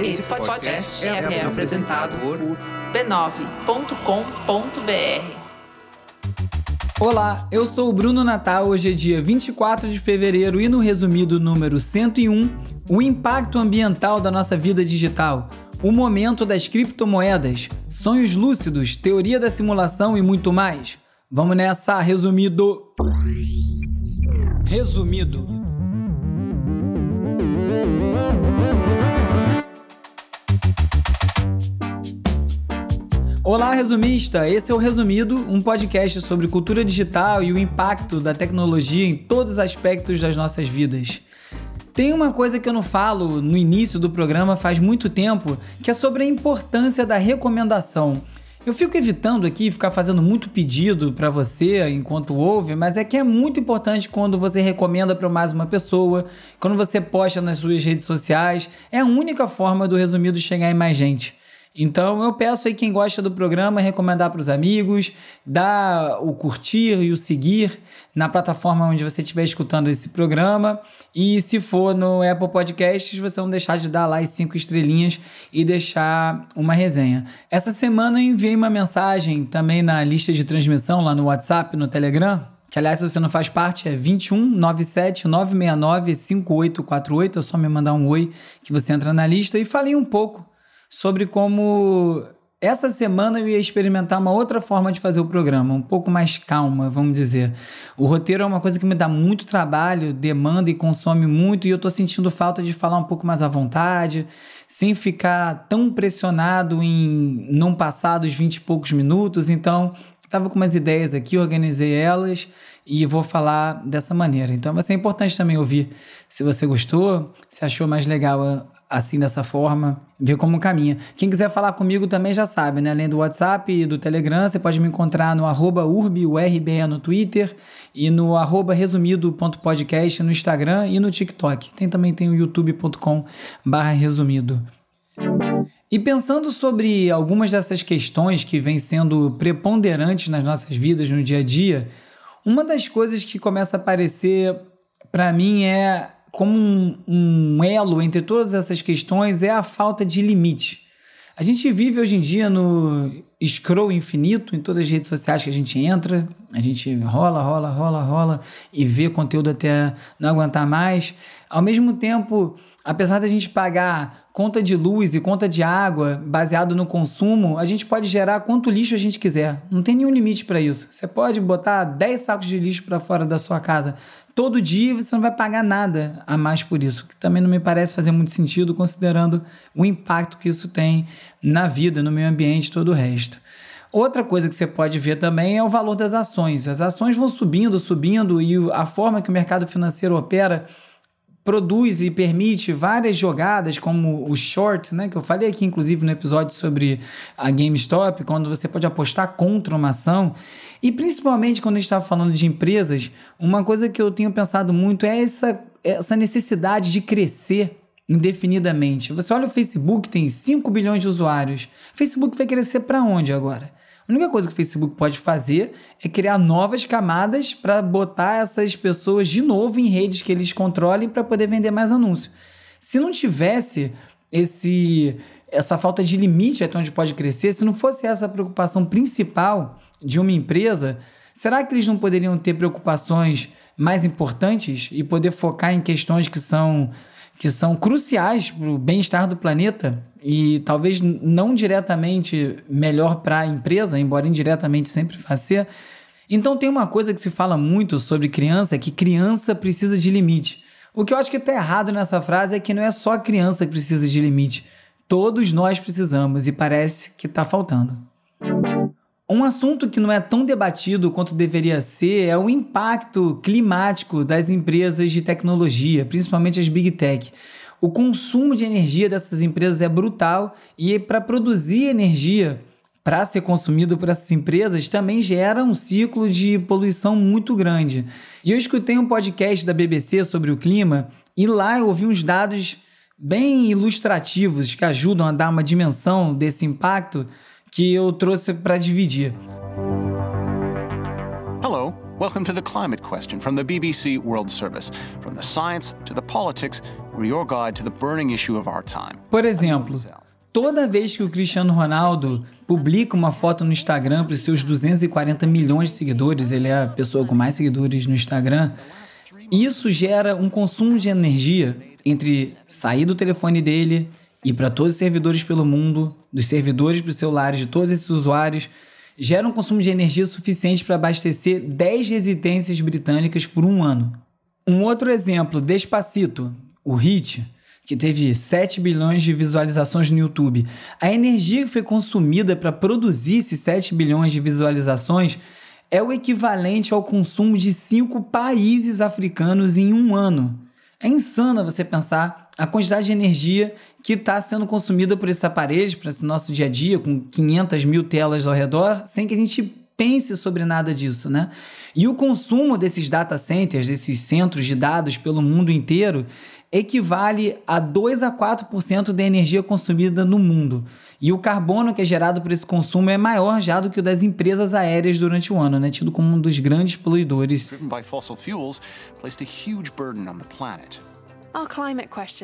Esse podcast é, é apresentado por b9.com.br. Olá, eu sou o Bruno Natal. Hoje é dia 24 de fevereiro e no resumido número 101, o impacto ambiental da nossa vida digital, o momento das criptomoedas, sonhos lúcidos, teoria da simulação e muito mais. Vamos nessa, resumido. Resumido. Olá, resumista! Esse é o Resumido, um podcast sobre cultura digital e o impacto da tecnologia em todos os aspectos das nossas vidas. Tem uma coisa que eu não falo no início do programa faz muito tempo, que é sobre a importância da recomendação. Eu fico evitando aqui ficar fazendo muito pedido para você enquanto ouve, mas é que é muito importante quando você recomenda para mais uma pessoa, quando você posta nas suas redes sociais. É a única forma do resumido chegar em mais gente. Então eu peço aí quem gosta do programa recomendar para os amigos, dar o curtir e o seguir na plataforma onde você estiver escutando esse programa. E se for no Apple Podcasts, você não deixar de dar lá as cinco estrelinhas e deixar uma resenha. Essa semana eu enviei uma mensagem também na lista de transmissão lá no WhatsApp, no Telegram, que aliás, se você não faz parte, é 21 97 969 5848. É só me mandar um oi que você entra na lista. E falei um pouco sobre como essa semana eu ia experimentar uma outra forma de fazer o programa, um pouco mais calma, vamos dizer. O roteiro é uma coisa que me dá muito trabalho, demanda e consome muito, e eu tô sentindo falta de falar um pouco mais à vontade, sem ficar tão pressionado em não passar dos 20 e poucos minutos. Então, estava com umas ideias aqui, organizei elas e vou falar dessa maneira. Então vai ser importante também ouvir se você gostou, se achou mais legal assim dessa forma, ver como caminha. Quem quiser falar comigo também já sabe, né? Além do WhatsApp e do Telegram, você pode me encontrar no arroba no Twitter e no arroba resumido.podcast no Instagram e no TikTok. Tem também tem o youtube.com barra resumido. E pensando sobre algumas dessas questões que vêm sendo preponderantes nas nossas vidas no dia a dia, uma das coisas que começa a aparecer para mim é como um, um elo entre todas essas questões é a falta de limite. A gente vive hoje em dia no scroll infinito em todas as redes sociais que a gente entra, a gente rola, rola, rola, rola e vê conteúdo até não aguentar mais. Ao mesmo tempo, apesar da gente pagar conta de luz e conta de água baseado no consumo, a gente pode gerar quanto lixo a gente quiser. Não tem nenhum limite para isso. Você pode botar 10 sacos de lixo para fora da sua casa todo dia você não vai pagar nada a mais por isso, que também não me parece fazer muito sentido considerando o impacto que isso tem na vida, no meio ambiente e todo o resto. Outra coisa que você pode ver também é o valor das ações. As ações vão subindo, subindo e a forma que o mercado financeiro opera produz e permite várias jogadas, como o short, né, que eu falei aqui inclusive no episódio sobre a GameStop, quando você pode apostar contra uma ação. E principalmente quando a gente está falando de empresas, uma coisa que eu tenho pensado muito é essa, essa necessidade de crescer indefinidamente. Você olha o Facebook, tem 5 bilhões de usuários. O Facebook vai crescer para onde agora? A única coisa que o Facebook pode fazer é criar novas camadas para botar essas pessoas de novo em redes que eles controlem para poder vender mais anúncios. Se não tivesse esse essa falta de limite até onde pode crescer, se não fosse essa a preocupação principal de uma empresa, será que eles não poderiam ter preocupações mais importantes e poder focar em questões que são que são cruciais para o bem-estar do planeta e talvez não diretamente melhor para a empresa, embora indiretamente sempre faça. Então tem uma coisa que se fala muito sobre criança, é que criança precisa de limite. O que eu acho que está errado nessa frase é que não é só a criança que precisa de limite. Todos nós precisamos e parece que está faltando. Um assunto que não é tão debatido quanto deveria ser é o impacto climático das empresas de tecnologia, principalmente as big tech. O consumo de energia dessas empresas é brutal e para produzir energia para ser consumido por essas empresas também gera um ciclo de poluição muito grande. E eu escutei um podcast da BBC sobre o clima e lá eu ouvi uns dados bem ilustrativos que ajudam a dar uma dimensão desse impacto que eu trouxe para dividir. Hello, welcome to the climate question from the BBC World Service. From the science to the politics, We're your guide to the burning issue of our time. Por exemplo, toda vez que o Cristiano Ronaldo publica uma foto no Instagram para os seus 240 milhões de seguidores, ele é a pessoa com mais seguidores no Instagram, isso gera um consumo de energia entre sair do telefone dele e para todos os servidores pelo mundo, dos servidores para os celulares de todos esses usuários, gera um consumo de energia suficiente para abastecer 10 residências britânicas por um ano. Um outro exemplo, Despacito, o hit, que teve 7 bilhões de visualizações no YouTube. A energia que foi consumida para produzir esses 7 bilhões de visualizações é o equivalente ao consumo de cinco países africanos em um ano. É insano você pensar a quantidade de energia que está sendo consumida por esses aparelhos, para esse nosso dia a dia, com 500 mil telas ao redor, sem que a gente pense sobre nada disso, né? E o consumo desses data centers, desses centros de dados pelo mundo inteiro, equivale a 2 a 4% da energia consumida no mundo. E o carbono que é gerado por esse consumo é maior já do que o das empresas aéreas durante o ano, né? tido como um dos grandes poluidores.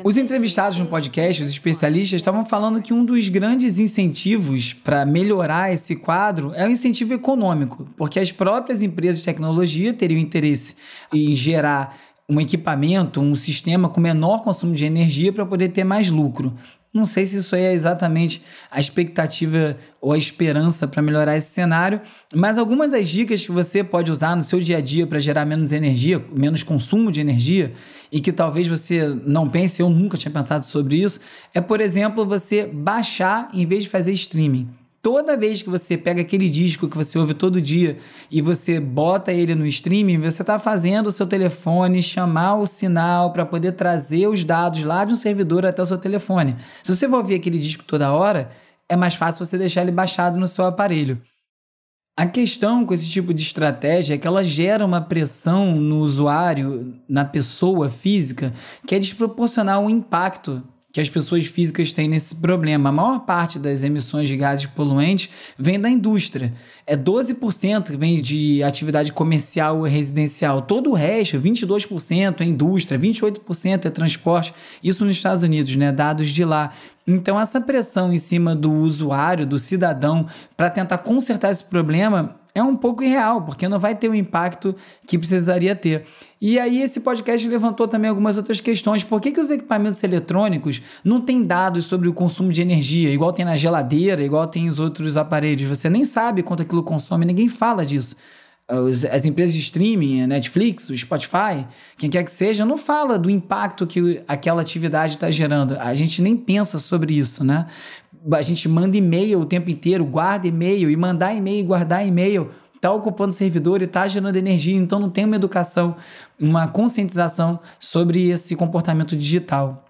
Os entrevistados no podcast, os especialistas, estavam falando que um dos grandes incentivos para melhorar esse quadro é o incentivo econômico, porque as próprias empresas de tecnologia teriam interesse em gerar um equipamento, um sistema com menor consumo de energia para poder ter mais lucro. Não sei se isso aí é exatamente a expectativa ou a esperança para melhorar esse cenário, mas algumas das dicas que você pode usar no seu dia a dia para gerar menos energia, menos consumo de energia, e que talvez você não pense, eu nunca tinha pensado sobre isso, é, por exemplo, você baixar em vez de fazer streaming toda vez que você pega aquele disco que você ouve todo dia e você bota ele no streaming, você está fazendo o seu telefone chamar o sinal para poder trazer os dados lá de um servidor até o seu telefone. Se você for ouvir aquele disco toda hora, é mais fácil você deixar ele baixado no seu aparelho. A questão com esse tipo de estratégia é que ela gera uma pressão no usuário, na pessoa física, que é desproporcional ao impacto que as pessoas físicas têm nesse problema. A maior parte das emissões de gases poluentes vem da indústria. É 12% que vem de atividade comercial e residencial. Todo o resto, 22% é indústria, 28% é transporte. Isso nos Estados Unidos, né? Dados de lá. Então, essa pressão em cima do usuário, do cidadão, para tentar consertar esse problema é um pouco irreal, porque não vai ter o impacto que precisaria ter. E aí esse podcast levantou também algumas outras questões. Por que, que os equipamentos eletrônicos não têm dados sobre o consumo de energia, igual tem na geladeira, igual tem os outros aparelhos? Você nem sabe quanto aquilo consome, ninguém fala disso. As empresas de streaming, Netflix, o Spotify, quem quer que seja, não fala do impacto que aquela atividade está gerando. A gente nem pensa sobre isso, né? A gente manda e-mail o tempo inteiro, guarda e-mail e mandar e-mail e guardar e-mail está ocupando servidor e está gerando energia, então não tem uma educação, uma conscientização sobre esse comportamento digital.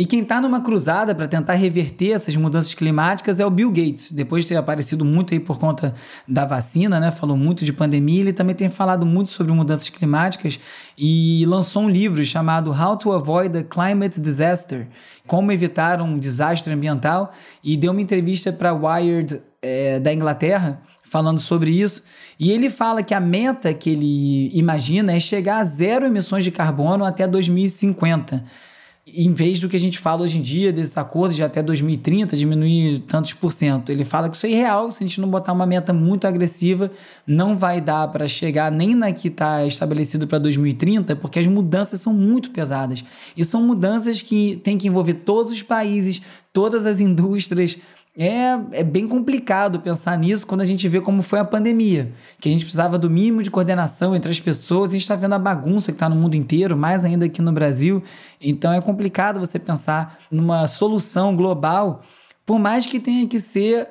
E quem está numa cruzada para tentar reverter essas mudanças climáticas é o Bill Gates. Depois de ter aparecido muito aí por conta da vacina, né? Falou muito de pandemia, ele também tem falado muito sobre mudanças climáticas e lançou um livro chamado How to Avoid a Climate Disaster, como evitar um desastre ambiental, e deu uma entrevista para Wired é, da Inglaterra falando sobre isso. E ele fala que a meta que ele imagina é chegar a zero emissões de carbono até 2050 em vez do que a gente fala hoje em dia, desses acordos de até 2030 diminuir tantos por cento. Ele fala que isso é irreal, se a gente não botar uma meta muito agressiva, não vai dar para chegar nem na que está estabelecido para 2030, porque as mudanças são muito pesadas. E são mudanças que tem que envolver todos os países, todas as indústrias, é, é bem complicado pensar nisso quando a gente vê como foi a pandemia, que a gente precisava do mínimo de coordenação entre as pessoas, a gente está vendo a bagunça que está no mundo inteiro, mais ainda aqui no Brasil. Então é complicado você pensar numa solução global, por mais que tenha que ser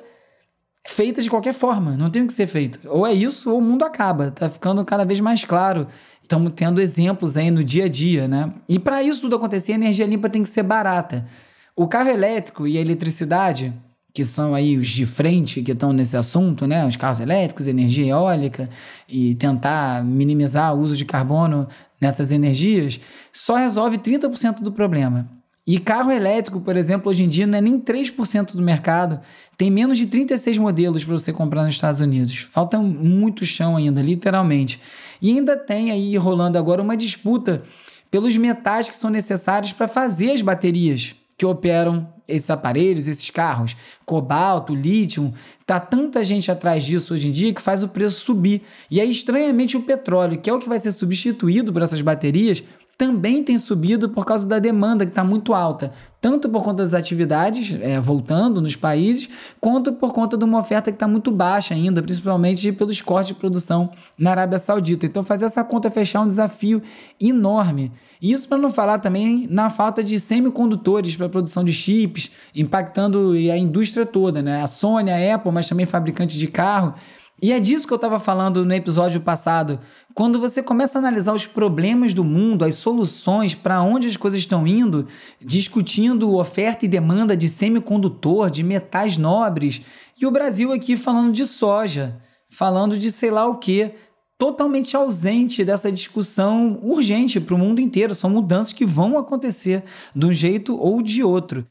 feita de qualquer forma, não tem que ser feito. Ou é isso ou o mundo acaba, tá ficando cada vez mais claro. Estamos tendo exemplos aí no dia a dia, né? E para isso tudo acontecer, a energia limpa tem que ser barata. O carro elétrico e a eletricidade que são aí os de frente que estão nesse assunto, né? Os carros elétricos, energia eólica e tentar minimizar o uso de carbono nessas energias, só resolve 30% do problema. E carro elétrico, por exemplo, hoje em dia não é nem 3% do mercado, tem menos de 36 modelos para você comprar nos Estados Unidos. Falta muito chão ainda, literalmente. E ainda tem aí rolando agora uma disputa pelos metais que são necessários para fazer as baterias que operam esses aparelhos, esses carros. Cobalto, lítio, tá tanta gente atrás disso hoje em dia que faz o preço subir. E aí, estranhamente, o petróleo, que é o que vai ser substituído por essas baterias, também tem subido por causa da demanda que está muito alta, tanto por conta das atividades é, voltando nos países, quanto por conta de uma oferta que está muito baixa ainda, principalmente pelos cortes de produção na Arábia Saudita. Então, fazer essa conta fechar é um desafio enorme. Isso para não falar também na falta de semicondutores para a produção de chips, impactando a indústria toda, né? A Sony, a Apple, mas também fabricantes de carro. E é disso que eu estava falando no episódio passado. Quando você começa a analisar os problemas do mundo, as soluções, para onde as coisas estão indo, discutindo oferta e demanda de semicondutor, de metais nobres, e o Brasil aqui falando de soja, falando de sei lá o que, totalmente ausente dessa discussão urgente para o mundo inteiro. São mudanças que vão acontecer de um jeito ou de outro.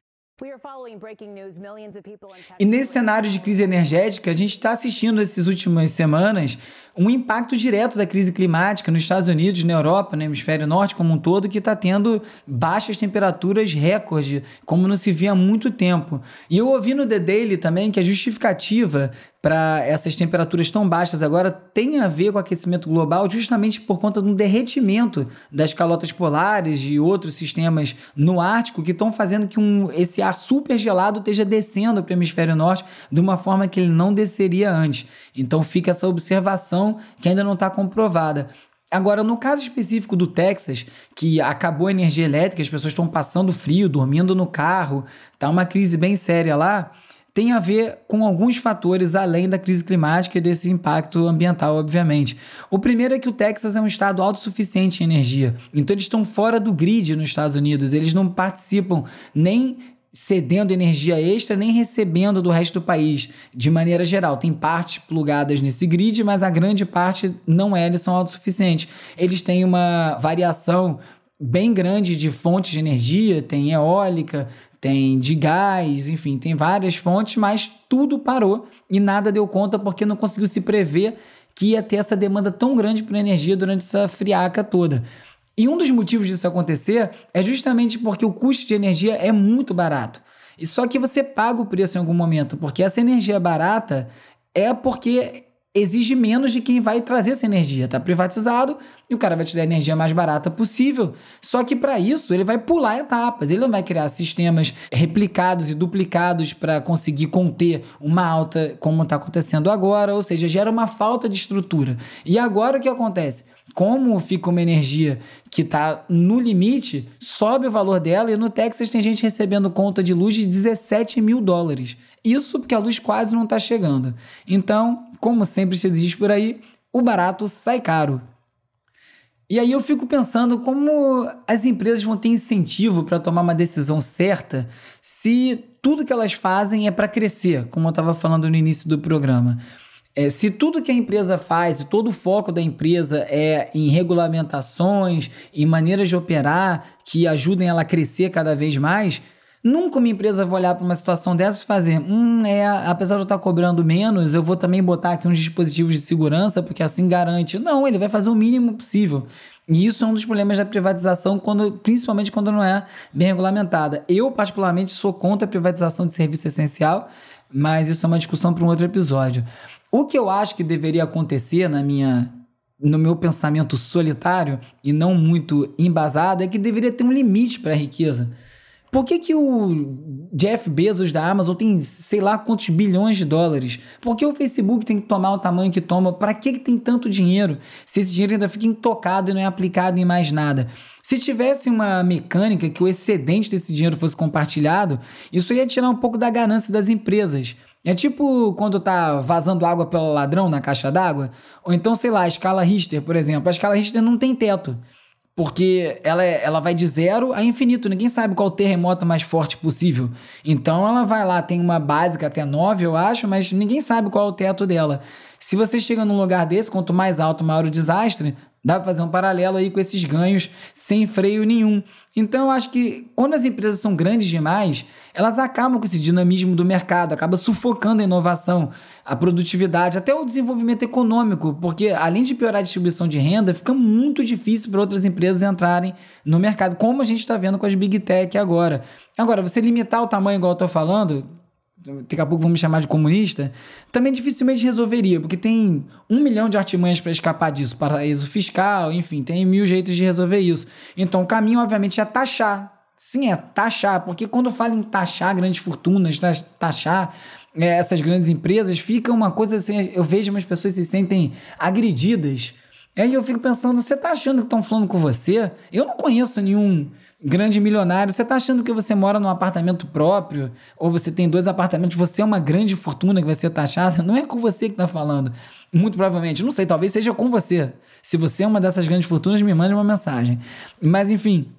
E nesse cenário de crise energética, a gente está assistindo essas últimas semanas um impacto direto da crise climática nos Estados Unidos, na Europa, no hemisfério norte como um todo, que está tendo baixas temperaturas recorde, como não se via há muito tempo. E eu ouvi no The Daily também que a justificativa para essas temperaturas tão baixas agora tem a ver com aquecimento global justamente por conta do derretimento das calotas polares e outros sistemas no Ártico que estão fazendo que um, esse ar super gelado esteja descendo para o hemisfério norte de uma forma que ele não desceria antes. Então fica essa observação que ainda não está comprovada. Agora, no caso específico do Texas, que acabou a energia elétrica, as pessoas estão passando frio, dormindo no carro, tá uma crise bem séria lá tem a ver com alguns fatores além da crise climática e desse impacto ambiental, obviamente. O primeiro é que o Texas é um estado autossuficiente em energia, então eles estão fora do grid nos Estados Unidos, eles não participam nem cedendo energia extra nem recebendo do resto do país, de maneira geral. Tem partes plugadas nesse grid, mas a grande parte não é, eles são autossuficientes. Eles têm uma variação bem grande de fontes de energia, tem eólica, tem de gás, enfim, tem várias fontes, mas tudo parou e nada deu conta porque não conseguiu se prever que ia ter essa demanda tão grande por energia durante essa friaca toda. E um dos motivos disso acontecer é justamente porque o custo de energia é muito barato. E só que você paga o preço em algum momento, porque essa energia barata é porque exige menos de quem vai trazer essa energia. Está privatizado e o cara vai te dar a energia mais barata possível. Só que para isso ele vai pular etapas. Ele não vai criar sistemas replicados e duplicados para conseguir conter uma alta como está acontecendo agora. Ou seja, gera uma falta de estrutura. E agora o que acontece? Como fica uma energia que está no limite, sobe o valor dela e no Texas tem gente recebendo conta de luz de 17 mil dólares. Isso porque a luz quase não está chegando. Então, como sempre se diz por aí, o barato sai caro. E aí eu fico pensando como as empresas vão ter incentivo para tomar uma decisão certa se tudo que elas fazem é para crescer, como eu estava falando no início do programa. É, se tudo que a empresa faz, todo o foco da empresa é em regulamentações, em maneiras de operar que ajudem ela a crescer cada vez mais, Nunca uma empresa vai olhar para uma situação dessa e fazer, hum, é, apesar de eu estar cobrando menos, eu vou também botar aqui uns dispositivos de segurança, porque assim garante. Não, ele vai fazer o mínimo possível. E isso é um dos problemas da privatização, quando, principalmente quando não é bem regulamentada. Eu, particularmente, sou contra a privatização de serviço essencial, mas isso é uma discussão para um outro episódio. O que eu acho que deveria acontecer na minha no meu pensamento solitário e não muito embasado é que deveria ter um limite para a riqueza. Por que, que o Jeff Bezos da Amazon tem sei lá quantos bilhões de dólares? Por que o Facebook tem que tomar o tamanho que toma? Para que, que tem tanto dinheiro se esse dinheiro ainda fica intocado e não é aplicado em mais nada? Se tivesse uma mecânica que o excedente desse dinheiro fosse compartilhado, isso ia tirar um pouco da ganância das empresas. É tipo quando tá vazando água pelo ladrão na caixa d'água, ou então, sei lá, a escala Richter, por exemplo. A escala Richter não tem teto. Porque ela, é, ela vai de zero a infinito, ninguém sabe qual terremoto mais forte possível. Então ela vai lá, tem uma básica até 9, eu acho, mas ninguém sabe qual é o teto dela. Se você chega num lugar desse, quanto mais alto, maior o desastre, Dá para fazer um paralelo aí com esses ganhos sem freio nenhum. Então eu acho que quando as empresas são grandes demais, elas acabam com esse dinamismo do mercado, acaba sufocando a inovação, a produtividade, até o desenvolvimento econômico, porque além de piorar a distribuição de renda, fica muito difícil para outras empresas entrarem no mercado, como a gente está vendo com as Big Tech agora. Agora, você limitar o tamanho, igual eu estou falando, daqui a pouco vão me chamar de comunista, também dificilmente resolveria, porque tem um milhão de artimanhas para escapar disso, paraíso fiscal, enfim, tem mil jeitos de resolver isso. Então o caminho, obviamente, é taxar. Sim, é taxar, porque quando fala em taxar grandes fortunas, taxar é, essas grandes empresas, fica uma coisa assim, eu vejo umas pessoas se sentem agredidas. Aí eu fico pensando, você tá achando que estão falando com você? Eu não conheço nenhum grande milionário, você está achando que você mora num apartamento próprio, ou você tem dois apartamentos, você é uma grande fortuna que vai ser taxada, não é com você que está falando. Muito provavelmente, não sei, talvez seja com você. Se você é uma dessas grandes fortunas, me mande uma mensagem. Mas enfim,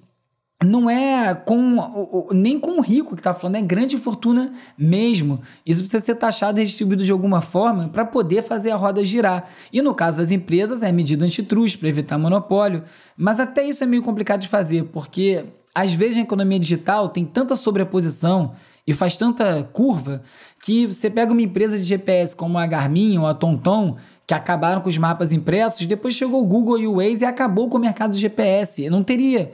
não é com nem com o rico que está falando, é grande fortuna mesmo. Isso precisa ser taxado e redistribuído de alguma forma para poder fazer a roda girar. E no caso das empresas, é medida antitruste para evitar monopólio. Mas até isso é meio complicado de fazer, porque às vezes na economia digital tem tanta sobreposição e faz tanta curva que você pega uma empresa de GPS como a Garmin ou a TomTom, que acabaram com os mapas impressos, depois chegou o Google e o Waze e acabou com o mercado de GPS. Não teria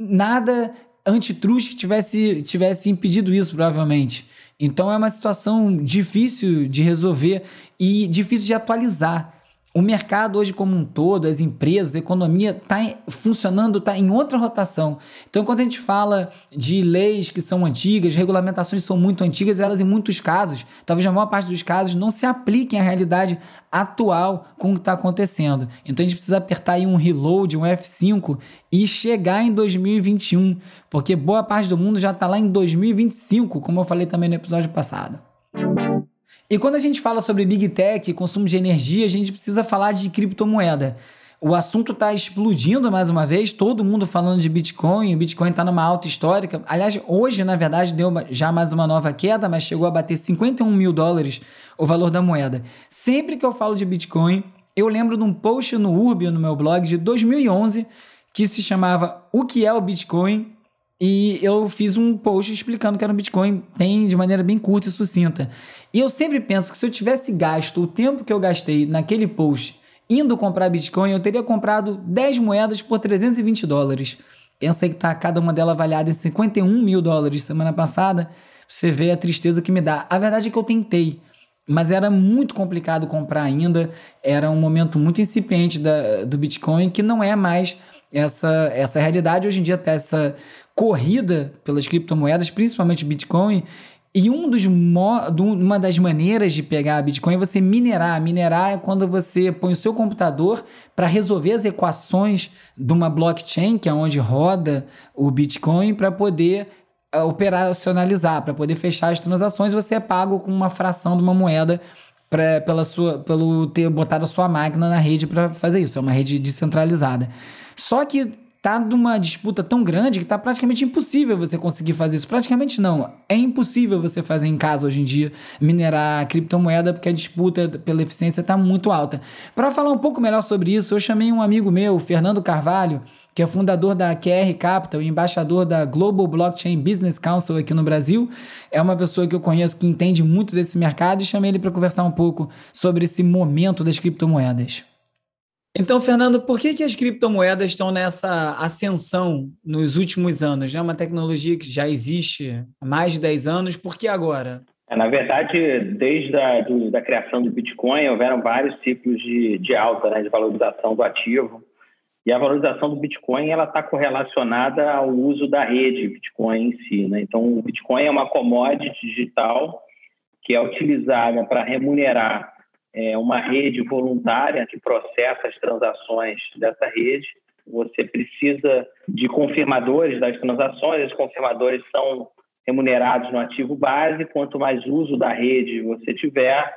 nada antitruste que tivesse, tivesse impedido isso, provavelmente. Então é uma situação difícil de resolver e difícil de atualizar. O mercado hoje como um todo, as empresas, a economia está funcionando, está em outra rotação. Então, quando a gente fala de leis que são antigas, regulamentações que são muito antigas, elas em muitos casos, talvez na maior parte dos casos, não se apliquem à realidade atual com o que está acontecendo. Então, a gente precisa apertar aí um reload, um F5 e chegar em 2021, porque boa parte do mundo já está lá em 2025, como eu falei também no episódio passado. E quando a gente fala sobre Big Tech, consumo de energia, a gente precisa falar de criptomoeda. O assunto está explodindo mais uma vez, todo mundo falando de Bitcoin, o Bitcoin está numa alta histórica. Aliás, hoje, na verdade, deu já mais uma nova queda, mas chegou a bater 51 mil dólares o valor da moeda. Sempre que eu falo de Bitcoin, eu lembro de um post no Urbio, no meu blog, de 2011, que se chamava O que é o Bitcoin? E eu fiz um post explicando que era um Bitcoin bem, de maneira bem curta e sucinta. E eu sempre penso que se eu tivesse gasto o tempo que eu gastei naquele post indo comprar Bitcoin, eu teria comprado 10 moedas por 320 dólares. Pensa que tá cada uma delas avaliada em 51 mil dólares semana passada. Você vê a tristeza que me dá. A verdade é que eu tentei, mas era muito complicado comprar ainda. Era um momento muito incipiente da, do Bitcoin que não é mais essa, essa realidade. Hoje em dia, até essa corrida pelas criptomoedas, principalmente Bitcoin. E um dos uma das maneiras de pegar a Bitcoin é você minerar. Minerar é quando você põe o seu computador para resolver as equações de uma blockchain, que é onde roda o Bitcoin, para poder uh, operacionalizar, para poder fechar as transações. Você é pago com uma fração de uma moeda pra, pela sua, pelo ter botado a sua máquina na rede para fazer isso. É uma rede descentralizada. Só que tá numa disputa tão grande que tá praticamente impossível você conseguir fazer isso. Praticamente não. É impossível você fazer em casa hoje em dia minerar criptomoeda porque a disputa pela eficiência tá muito alta. Para falar um pouco melhor sobre isso, eu chamei um amigo meu, Fernando Carvalho, que é fundador da QR Capital e embaixador da Global Blockchain Business Council aqui no Brasil. É uma pessoa que eu conheço que entende muito desse mercado e chamei ele para conversar um pouco sobre esse momento das criptomoedas. Então, Fernando, por que, que as criptomoedas estão nessa ascensão nos últimos anos? É uma tecnologia que já existe há mais de 10 anos, por que agora? É, na verdade, desde a do, da criação do Bitcoin, houveram vários ciclos de, de alta, né, de valorização do ativo. E a valorização do Bitcoin ela está correlacionada ao uso da rede Bitcoin em si. Né? Então, o Bitcoin é uma commodity digital que é utilizada para remunerar é, uma rede voluntária que processa as transações dessa rede. Você precisa de confirmadores das transações, os confirmadores são remunerados no ativo base. Quanto mais uso da rede você tiver,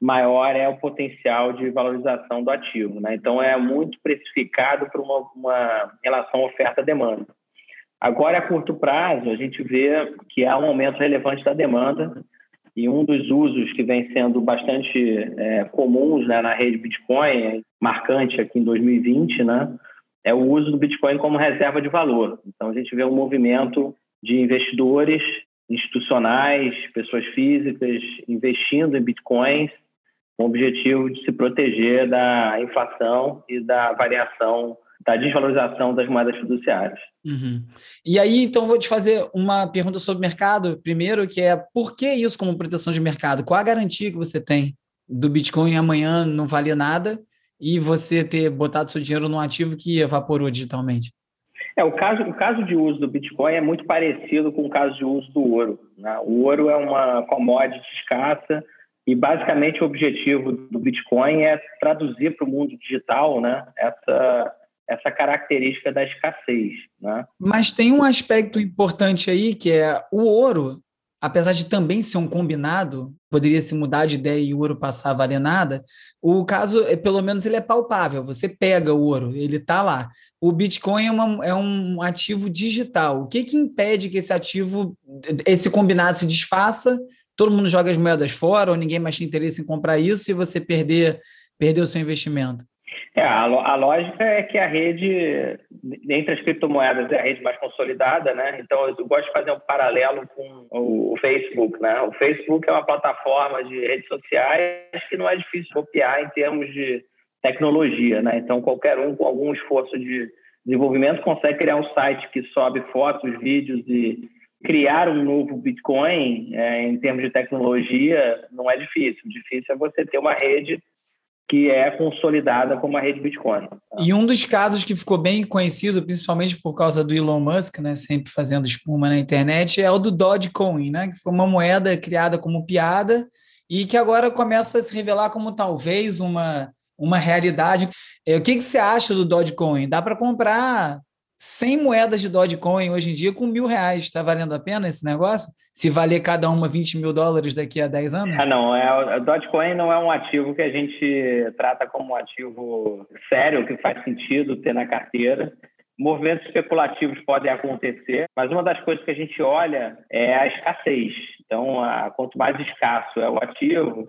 maior é o potencial de valorização do ativo. Né? Então, é muito precificado por uma, uma relação oferta-demanda. Agora, a curto prazo, a gente vê que há um aumento relevante da demanda E um dos usos que vem sendo bastante é, comuns né, na rede Bitcoin, marcante aqui em 2020, né, é o uso do Bitcoin como reserva de valor. Então, a gente vê um movimento de investidores institucionais, pessoas físicas, investindo em Bitcoins com o objetivo de se proteger da inflação e da variação da desvalorização das moedas fiduciárias. Uhum. E aí, então, vou te fazer uma pergunta sobre mercado, primeiro, que é por que isso como proteção de mercado? Qual a garantia que você tem do Bitcoin amanhã não valer nada e você ter botado seu dinheiro num ativo que evaporou digitalmente? É, o caso, o caso de uso do Bitcoin é muito parecido com o caso de uso do ouro. Né? O ouro é uma commodity escassa e, basicamente, o objetivo do Bitcoin é traduzir para o mundo digital né, essa, essa característica da escassez. Né? Mas tem um aspecto importante aí que é o ouro, apesar de também ser um combinado, poderia se mudar de ideia e o ouro passar a valer nada, o caso, é, pelo menos, ele é palpável. Você pega o ouro, ele está lá. O Bitcoin é, uma, é, um ativo digital. O que, que impede que esse ativo, esse combinado se desfaça, todo mundo joga as moedas fora, ou ninguém mais tem interesse em comprar isso e você perder, perder o seu investimento? É, a, a, lógica é que a rede, entre as criptomoedas, é a rede mais consolidada, né? Então, eu gosto de fazer um paralelo com o, Facebook, né? O Facebook é uma plataforma de redes sociais que não é difícil copiar em termos de tecnologia, né? Então, qualquer um com algum esforço de desenvolvimento consegue criar um site que sobe fotos, vídeos e criar um novo Bitcoin é, em termos de tecnologia não é difícil. O difícil é você ter uma rede que é consolidada como a rede Bitcoin. E um dos casos que ficou bem conhecido, principalmente por causa do Elon Musk, né, sempre fazendo espuma na internet, é o do Dogecoin, né, que foi uma moeda criada como piada e que agora começa a se revelar como talvez uma, uma realidade. É, o que, que você acha do Dogecoin? Dá para comprar 100 moedas de Dogecoin hoje em dia com mil reais. Está valendo a pena esse negócio? Se valer cada uma 20 mil dólares daqui a 10 anos? Ah, não. É, Dogecoin não é um ativo que a gente trata como um ativo sério, que faz sentido ter na carteira. Movimentos especulativos podem acontecer, mas uma das coisas que a gente olha é a escassez. Então, a, quanto mais escasso é o ativo,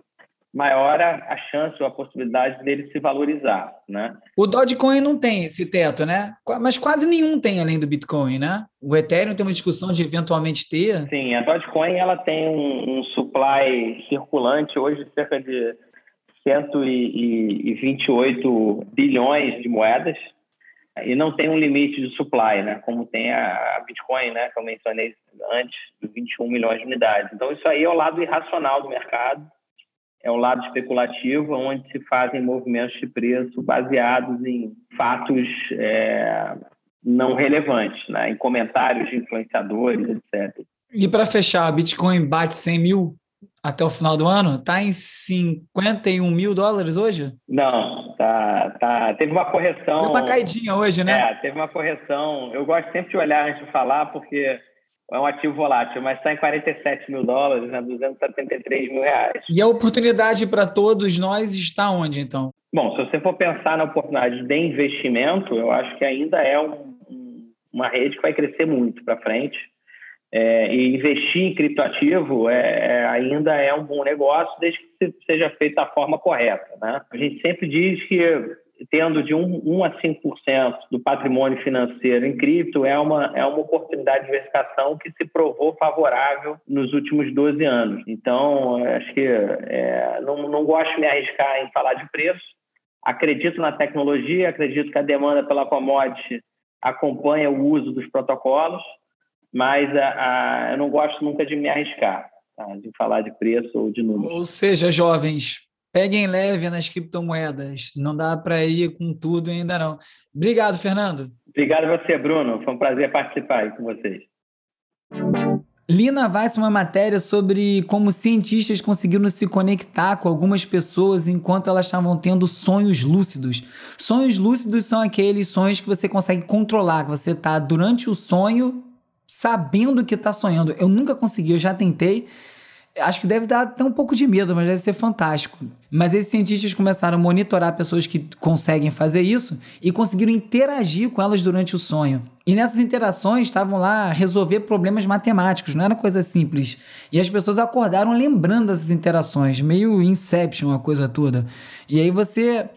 maior a, chance ou a possibilidade dele se valorizar, né? O Dogecoin não tem esse teto, né? Mas quase nenhum tem além do Bitcoin, né? O Ethereum tem uma discussão de eventualmente ter. Sim, a Dogecoin ela tem um, um supply circulante hoje de cerca de 128 bilhões de moedas e não tem um limite de supply, né? Como tem a Bitcoin, né? Que eu mencionei antes, de 21 milhões de unidades. Então isso aí é o lado irracional do mercado é o lado especulativo, onde se fazem movimentos de preço baseados em fatos é, não relevantes, né? em comentários de influenciadores, etc. E para fechar, Bitcoin bate 100 mil até o final do ano? Está em 51 mil dólares hoje? Não, tá, tá, teve uma correção. Deu uma caidinha hoje, né? É, teve uma correção. Eu gosto sempre de olhar antes de falar, porque é um ativo volátil, mas está em 47 mil dólares, né, 273 mil reais. E a oportunidade para todos nós está onde, então? Bom, se você for pensar na oportunidade de investimento, eu acho que ainda é um, uma rede que vai crescer muito para frente. É, e investir em criptoativo é, é, ainda é um bom negócio, desde que seja feito da forma correta. Né? A gente sempre diz que tendo de 1, 1 a 5% do patrimônio financeiro em cripto é uma, é uma oportunidade de diversificação que se provou favorável nos últimos 12 anos. Então, acho que é, não, não gosto de me arriscar em falar de preço. Acredito na tecnologia, acredito que a demanda pela commodity acompanha o uso dos protocolos, mas a, a, eu não gosto nunca de me arriscar, tá? de falar de preço ou de números. Ou seja, jovens, Peguem leve nas criptomoedas. Não dá para ir com tudo ainda não. Obrigado, Fernando. Obrigado a você, Bruno. Foi um prazer participar com vocês. Lina Weiss, uma matéria sobre como cientistas conseguiram se conectar com algumas pessoas enquanto elas estavam tendo sonhos lúcidos. Sonhos lúcidos são aqueles sonhos que você consegue controlar, que você está durante o sonho sabendo que está sonhando. Eu nunca consegui, eu já tentei acho que deve dar até um pouco de medo, mas deve ser fantástico. Mas esses cientistas começaram a monitorar pessoas que conseguem fazer isso e conseguiram interagir com elas durante o sonho. E nessas interações estavam lá resolver problemas matemáticos, não era coisa simples. E as pessoas acordaram lembrando dessas interações, meio Inception a coisa toda. E aí você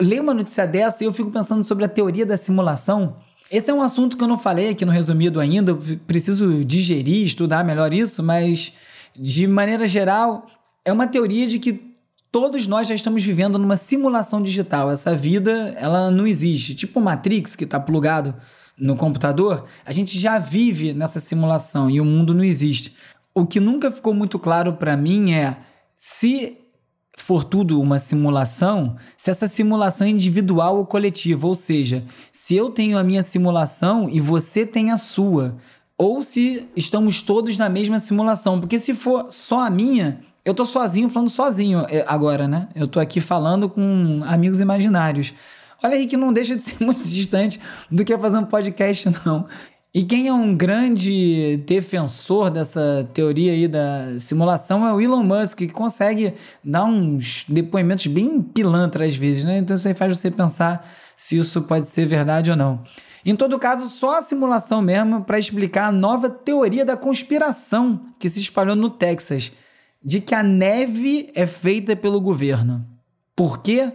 lê uma notícia dessa e eu fico pensando sobre a teoria da simulação. Esse é um assunto que eu não falei aqui no resumido ainda, eu preciso digerir, estudar melhor isso, mas de maneira geral, é uma teoria de que todos nós já estamos vivendo numa simulação digital. Essa vida, ela não existe. Tipo Matrix, que está plugado no computador, a gente já vive nessa simulação e o mundo não existe. O que nunca ficou muito claro para mim é se for tudo uma simulação, se essa simulação é individual ou coletiva, ou seja, se eu tenho a minha simulação e você tem a sua, ou se estamos todos na mesma simulação, porque se for só a minha, eu tô sozinho falando sozinho é, agora, né? Eu tô aqui falando com amigos imaginários. Olha aí que não deixa de ser muito distante do que fazer um podcast, não. E quem é um grande defensor dessa teoria aí da simulação é o Elon Musk, que consegue dar uns depoimentos bem pilantra às vezes, né? Então isso aí faz você pensar se isso pode ser verdade ou não. Em todo caso, só a simulação mesmo para explicar a nova teoria da conspiração que se espalhou no Texas, de que a neve é feita pelo governo. Por quê?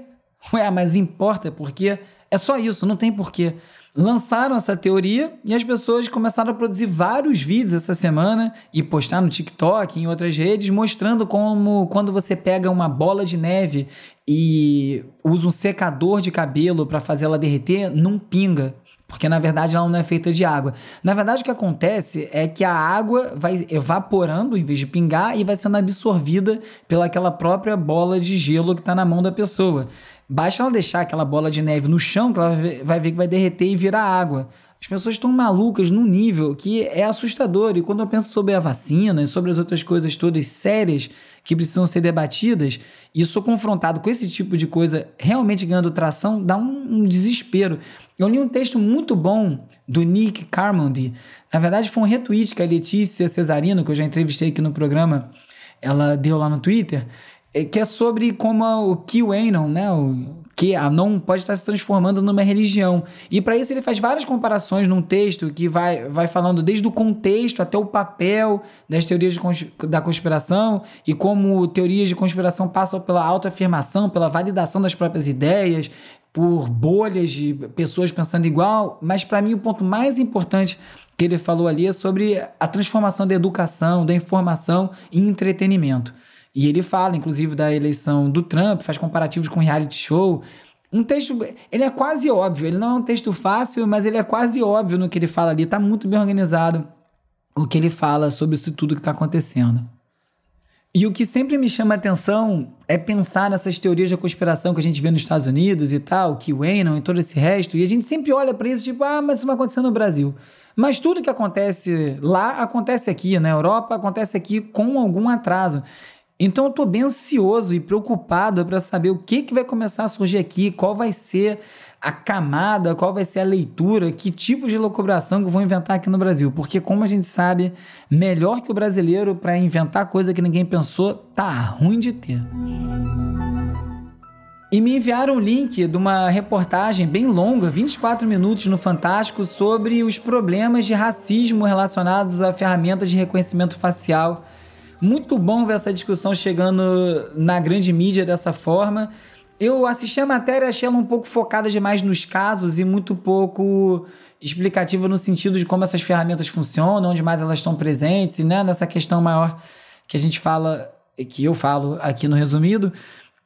Ué, mas importa porque é só isso, não tem porquê. Lançaram essa teoria e as pessoas começaram a produzir vários vídeos essa semana e postar no TikTok e em outras redes mostrando como quando você pega uma bola de neve e usa um secador de cabelo para fazer ela derreter, não pinga. Porque na verdade ela não é feita de água. Na verdade, o que acontece é que a água vai evaporando em vez de pingar e vai sendo absorvida pelaquela própria bola de gelo que está na mão da pessoa. Basta ela deixar aquela bola de neve no chão que ela vai ver que vai derreter e virar água. As pessoas estão malucas num nível que é assustador. E quando eu penso sobre a vacina e sobre as outras coisas todas sérias que precisam ser debatidas, e sou confrontado com esse tipo de coisa realmente ganhando tração, dá um, um desespero. Eu li um texto muito bom do Nick Carmody. Na verdade, foi um retweet que a Letícia Cesarino, que eu já entrevistei aqui no programa, ela deu lá no Twitter, que é sobre como o QAnon, né, o que a não pode estar se transformando numa religião. E para isso ele faz várias comparações num texto que vai, vai falando desde o contexto até o papel das teorias de, da conspiração e como teorias de conspiração passam pela autoafirmação, pela validação das próprias ideias, por bolhas de pessoas pensando igual. Mas para mim o ponto mais importante que ele falou ali é sobre a transformação da educação, da informação em entretenimento. E ele fala, inclusive, da eleição do Trump, faz comparativos com reality show. Um texto, ele é quase óbvio, ele não é um texto fácil, mas ele é quase óbvio no que ele fala ali, está muito bem organizado o que ele fala sobre isso tudo que está acontecendo. E o que sempre me chama a atenção é pensar nessas teorias da conspiração que a gente vê nos Estados Unidos e tal, que o Wayne e todo esse resto, e a gente sempre olha para isso tipo, ah, mas isso vai acontecer no Brasil. Mas tudo que acontece lá acontece aqui, na Europa acontece aqui com algum atraso. Então eu estou bem ansioso e preocupado para saber o que, que vai começar a surgir aqui, qual vai ser a camada, qual vai ser a leitura, que tipo de locubração que vão inventar aqui no Brasil. Porque, como a gente sabe, melhor que o brasileiro para inventar coisa que ninguém pensou, tá ruim de ter. E me enviaram um link de uma reportagem bem longa, 24 minutos no Fantástico, sobre os problemas de racismo relacionados a ferramentas de reconhecimento facial muito bom ver essa discussão chegando na grande mídia dessa forma. Eu assisti a matéria, achei ela um pouco focada demais nos casos e muito pouco explicativa no sentido de como essas ferramentas funcionam, onde mais elas estão presentes, né? Nessa questão maior que a gente fala, que eu falo aqui no resumido.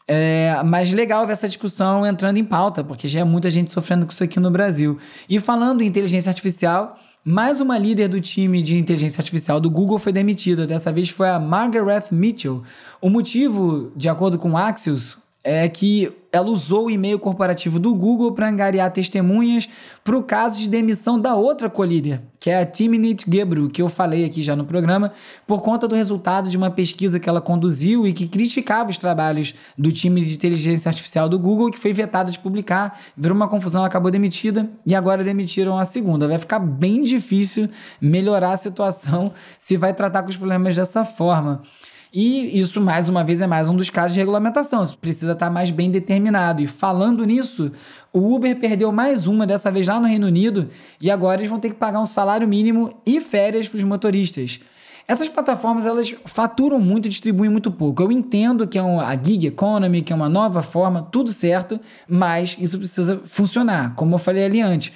É, mas legal ver essa discussão entrando em pauta, porque já é muita gente sofrendo com isso aqui no Brasil. E falando em inteligência artificial, mais uma líder do time de inteligência artificial do Google foi demitida. Dessa vez foi a Margaret Mitchell. O motivo, de acordo com Axios, é que ela usou o e-mail corporativo do Google para angariar testemunhas para o caso de demissão da outra colíder, que é a Timnit Gebru, que eu falei aqui já no programa, por conta do resultado de uma pesquisa que ela conduziu e que criticava os trabalhos do time de inteligência artificial do Google, que foi vetado de publicar, virou uma confusão, ela acabou demitida e agora demitiram a segunda. Vai ficar bem difícil melhorar a situação se vai tratar com os problemas dessa forma. E isso, mais uma vez, é mais um dos casos de regulamentação. Isso precisa estar mais bem determinado. E falando nisso, o Uber perdeu mais uma, dessa vez lá no Reino Unido, e agora eles vão ter que pagar um salário mínimo e férias para os motoristas. Essas plataformas elas faturam muito e distribuem muito pouco. Eu entendo que é um, a gig economy, que é uma nova forma, tudo certo, mas isso precisa funcionar, como eu falei ali antes.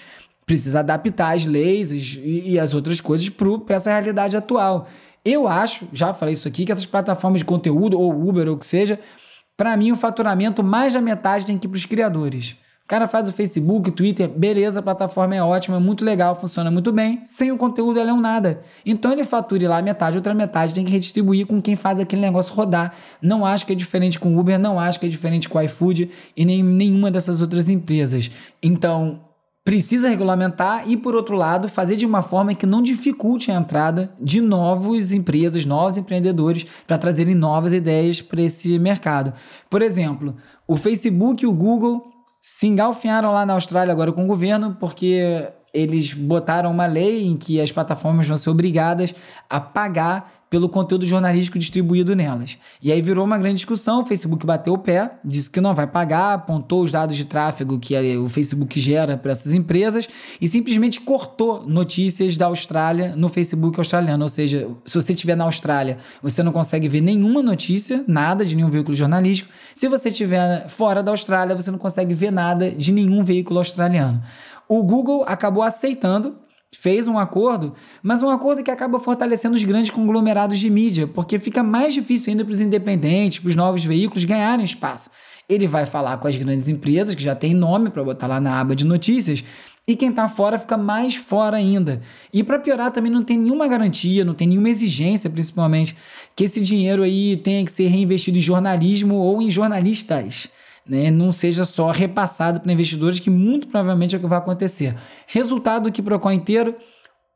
Precisa adaptar as leis e, e as outras coisas para essa realidade atual. Eu acho, já falei isso aqui, que essas plataformas de conteúdo, ou Uber, ou o que seja, para mim o faturamento mais da metade tem que ir para os criadores. O cara faz o Facebook, Twitter, beleza, a plataforma é ótima, é muito legal, funciona muito bem. Sem o conteúdo, ela é um nada. Então ele fature lá metade, outra metade tem que redistribuir com quem faz aquele negócio rodar. Não acho que é diferente com o Uber, não acho que é diferente com o iFood e nem nenhuma dessas outras empresas. Então, precisa regulamentar e, por outro lado, fazer de uma forma que não dificulte a entrada de novas empresas, novos empreendedores para trazerem novas ideias para esse mercado. Por exemplo, o Facebook e o Google se engalfinharam lá na Austrália agora com o governo porque eles botaram uma lei em que as plataformas vão ser obrigadas a pagar pelo conteúdo jornalístico distribuído nelas. E aí virou uma grande discussão, o Facebook bateu o pé, disse que não vai pagar, apontou os dados de tráfego que o Facebook gera para essas empresas e simplesmente cortou notícias da Austrália no Facebook australiano. Ou seja, se você estiver na Austrália, você não consegue ver nenhuma notícia, nada de nenhum veículo jornalístico. Se você estiver fora da Austrália, você não consegue ver nada de nenhum veículo australiano. O Google acabou aceitando fez um acordo, mas um acordo que acaba fortalecendo os grandes conglomerados de mídia, porque fica mais difícil ainda para os independentes, para os novos veículos ganharem espaço. Ele vai falar com as grandes empresas, que já tem nome para botar lá na aba de notícias, e quem está fora fica mais fora ainda. E para piorar, também não tem nenhuma garantia, não tem nenhuma exigência, principalmente, que esse dinheiro aí tenha que ser reinvestido em jornalismo ou em jornalistas né, não seja só repassado para investidores, que muito provavelmente é o que vai acontecer. Resultado que Procon inteiro,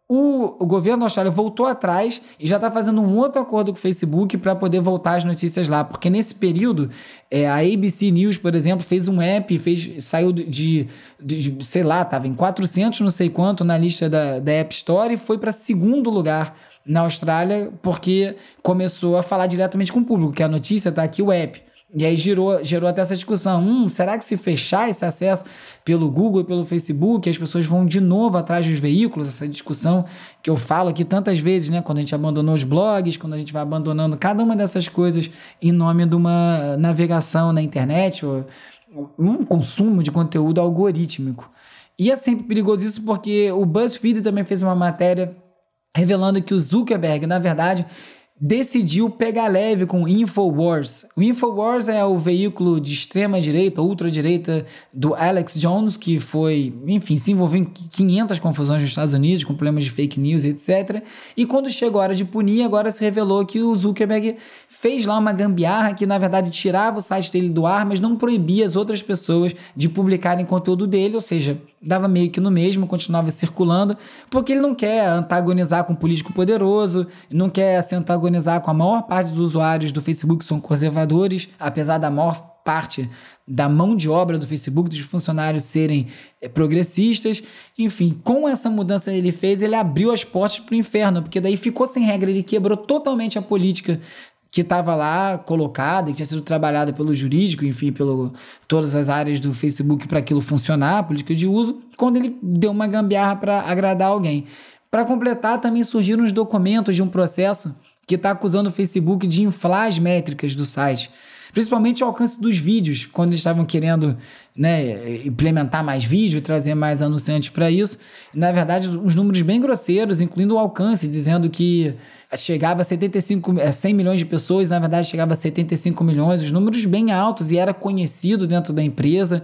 o, governo Austrália voltou atrás e já está fazendo um outro acordo com o Facebook para poder voltar as notícias lá, porque nesse período é, a ABC News, por exemplo, fez um app, fez, saiu de, de, de sei lá, estava em 400 não sei quanto na lista da, da App Store e foi para segundo lugar na Austrália porque começou a falar diretamente com o público, que a notícia está aqui, o app. E aí gerou, gerou até essa discussão. Hum, será que se fechar esse acesso pelo Google e pelo Facebook, as pessoas vão de novo atrás dos veículos? Essa discussão que eu falo aqui tantas vezes, né? Quando a gente abandonou os blogs, quando a gente vai abandonando cada uma dessas coisas em nome de uma navegação na internet, ou um consumo de conteúdo algorítmico. E é sempre perigoso isso porque o BuzzFeed também fez uma matéria revelando que o Zuckerberg, na verdade, decidiu pegar leve com o Infowars. O Infowars é o veículo de extrema direita, ultra direita do Alex Jones, que foi, enfim, se envolveu em 500 confusões nos Estados Unidos, com problemas de fake news, etc. E quando chegou a hora de punir, agora se revelou que o Zuckerberg fez lá uma gambiarra que, na verdade, tirava o site dele do ar, mas não proibia as outras pessoas de publicarem conteúdo dele, ou seja, dava meio que no mesmo, continuava circulando, porque ele não quer antagonizar com um político poderoso, não quer se antagonizar com a maior parte dos usuários do Facebook, são conservadores, apesar da maior parte da mão de obra do Facebook, dos funcionários serem eh, progressistas. Enfim, com essa mudança que ele fez, ele abriu as portas para o inferno, porque daí ficou sem regra, ele quebrou totalmente a política que estava lá colocada, que tinha sido trabalhada pelo jurídico, enfim, pelo todas as áreas do Facebook para aquilo funcionar, política de uso, quando ele deu uma gambiarra para agradar alguém. Para completar, também surgiram os documentos de um processo que está acusando o Facebook de inflar as métricas do site principalmente o alcance dos vídeos, quando eles estavam querendo né, implementar mais vídeo, trazer mais anunciantes para isso. Na verdade, uns números bem grosseiros, incluindo o alcance, dizendo que chegava a 75, 100 é, milhões de pessoas, na verdade chegava a 75 milhões, os números bem altos e era conhecido dentro da empresa.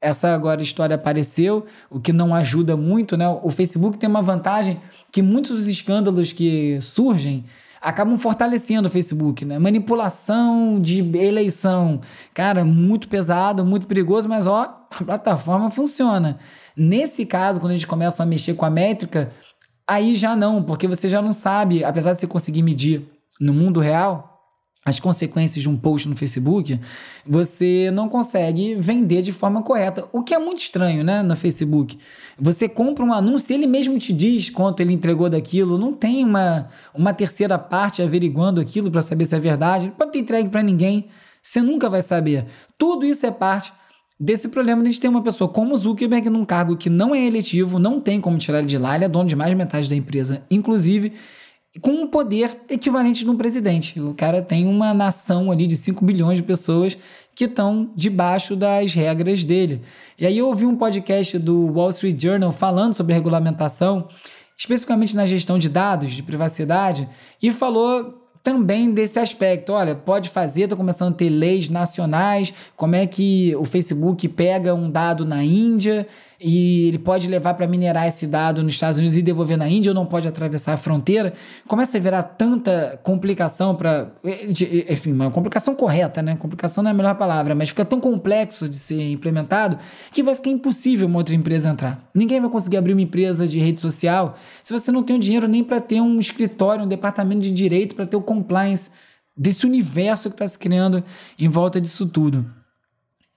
Essa agora história apareceu, o que não ajuda muito, né? O Facebook tem uma vantagem que muitos dos escândalos que surgem acabam fortalecendo o Facebook, né? Manipulação de eleição. Cara, muito pesado, muito perigoso, mas ó, a plataforma funciona. Nesse caso, quando a gente começa a mexer com a métrica, aí já não, porque você já não sabe, apesar de você conseguir medir no mundo real, as consequências de um post no Facebook, você não consegue vender de forma correta. O que é muito estranho, né, no Facebook. Você compra um anúncio, ele mesmo te diz quanto ele entregou daquilo, não tem uma, uma terceira parte averiguando aquilo para saber se é verdade, não pode ter entregue para ninguém, você nunca vai saber. Tudo isso é parte desse problema de a gente ter uma pessoa como Zuckerberg num cargo que não é eletivo, não tem como tirar ele de lá, ele é dono de mais de metade da empresa, inclusive com um poder equivalente de um presidente. O cara tem uma nação ali de 5 bilhões de pessoas que estão debaixo das regras dele. E aí eu ouvi um podcast do Wall Street Journal falando sobre regulamentação, especificamente na gestão de dados, de privacidade, e falou também desse aspecto. Olha, pode fazer, está começando a ter leis nacionais, como é que o Facebook pega um dado na Índia e ele pode levar para minerar esse dado nos Estados Unidos e devolver na Índia ou não pode atravessar a fronteira. Começa a virar tanta complicação para. Enfim, uma complicação correta, né? Complicação não é a melhor palavra, mas fica tão complexo de ser implementado que vai ficar impossível uma outra empresa entrar. Ninguém vai conseguir abrir uma empresa de rede social se você não tem o dinheiro nem para ter um escritório, um departamento de direito, para ter o compliance desse universo que está se criando em volta disso tudo.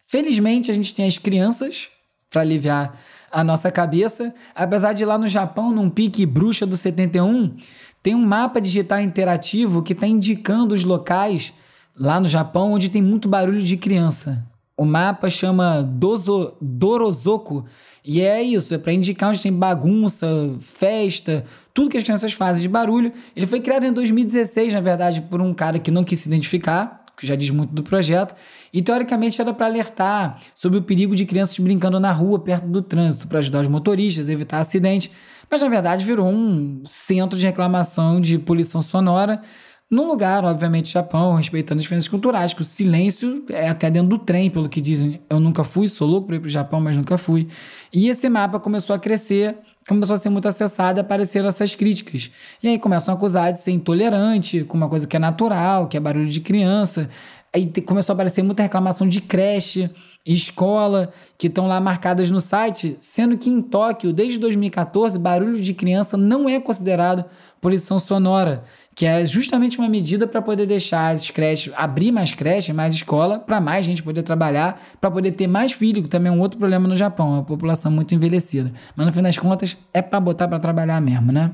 Felizmente, a gente tem as crianças para aliviar a nossa cabeça. Apesar de lá no Japão, num pique bruxa do 71, tem um mapa digital interativo que está indicando os locais lá no Japão onde tem muito barulho de criança. O mapa chama Dozo, Dorozoko e é isso, é para indicar onde tem bagunça, festa, tudo que as crianças fazem de barulho. Ele foi criado em 2016, na verdade, por um cara que não quis se identificar que já diz muito do projeto, e teoricamente era para alertar sobre o perigo de crianças brincando na rua perto do trânsito, para ajudar os motoristas a evitar acidente, mas na verdade virou um centro de reclamação de poluição sonora, num lugar, obviamente, Japão, respeitando as diferenças culturais, que o silêncio é até dentro do trem, pelo que dizem. Eu nunca fui, sou louco para ir para o Japão, mas nunca fui. E esse mapa começou a crescer começou a ser muito acessada apareceram essas críticas. E aí começam a acusar de ser intolerante com uma coisa que é natural, que é barulho de criança. Aí começou a aparecer muita reclamação de creche, escola, que estão lá marcadas no site, sendo que em Tóquio, desde 2014, barulho de criança não é considerado poluição sonora que é justamente uma medida para poder deixar as creches, abrir mais creches, mais escola, para mais gente poder trabalhar, para poder ter mais filho, que também é um outro problema no Japão, a população muito envelhecida. Mas no fim das contas, é para botar para trabalhar mesmo, né?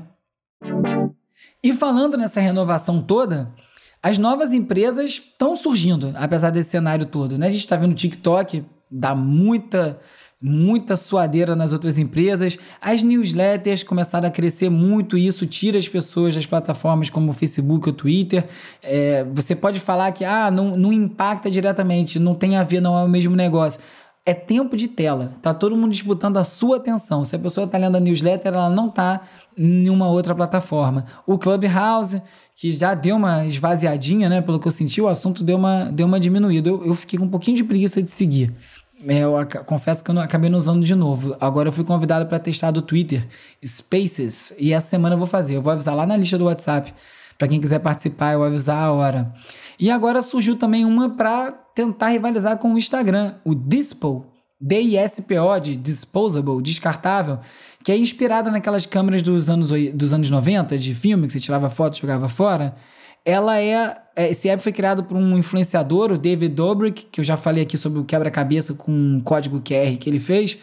E falando nessa renovação toda, as novas empresas estão surgindo, apesar desse cenário todo, né? A gente está vendo o TikTok, dá muita muita suadeira nas outras empresas. As newsletters começaram a crescer muito e isso tira as pessoas das plataformas como o Facebook ou Twitter. É, você pode falar que ah, não, não impacta diretamente, não tem a ver, não é o mesmo negócio. É tempo de tela. Tá todo mundo disputando a sua atenção. Se a pessoa está lendo a newsletter, ela não está em nenhuma outra plataforma. O Clubhouse, que já deu uma esvaziadinha, né? Pelo que eu senti, o assunto deu uma, deu uma diminuída. Eu, eu fiquei com um pouquinho de preguiça de seguir. É, eu confesso que eu não, acabei não usando de novo. Agora eu fui convidado para testar do Twitter, Spaces, e essa semana eu vou fazer. Eu vou avisar lá na lista do WhatsApp. Para quem quiser participar, eu vou avisar a hora. E agora surgiu também uma para tentar rivalizar com o Instagram, o Dispo, D-I-S-P-O, de Disposable, descartável, que é inspirada naquelas câmeras dos anos, dos anos 90, de filme, que você tirava foto jogava fora ela é, é. Esse app foi criado por um influenciador, o David Dobrik, que eu já falei aqui sobre o quebra-cabeça com um código QR que ele fez.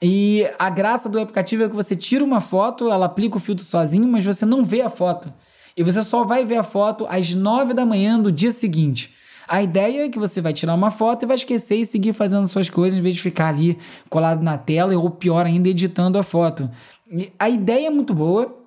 E a graça do aplicativo é que você tira uma foto, ela aplica o filtro sozinho, mas você não vê a foto. E você só vai ver a foto às 9 da manhã do dia seguinte. A ideia é que você vai tirar uma foto e vai esquecer e seguir fazendo suas coisas em vez de ficar ali colado na tela ou pior ainda editando a foto. A ideia é muito boa,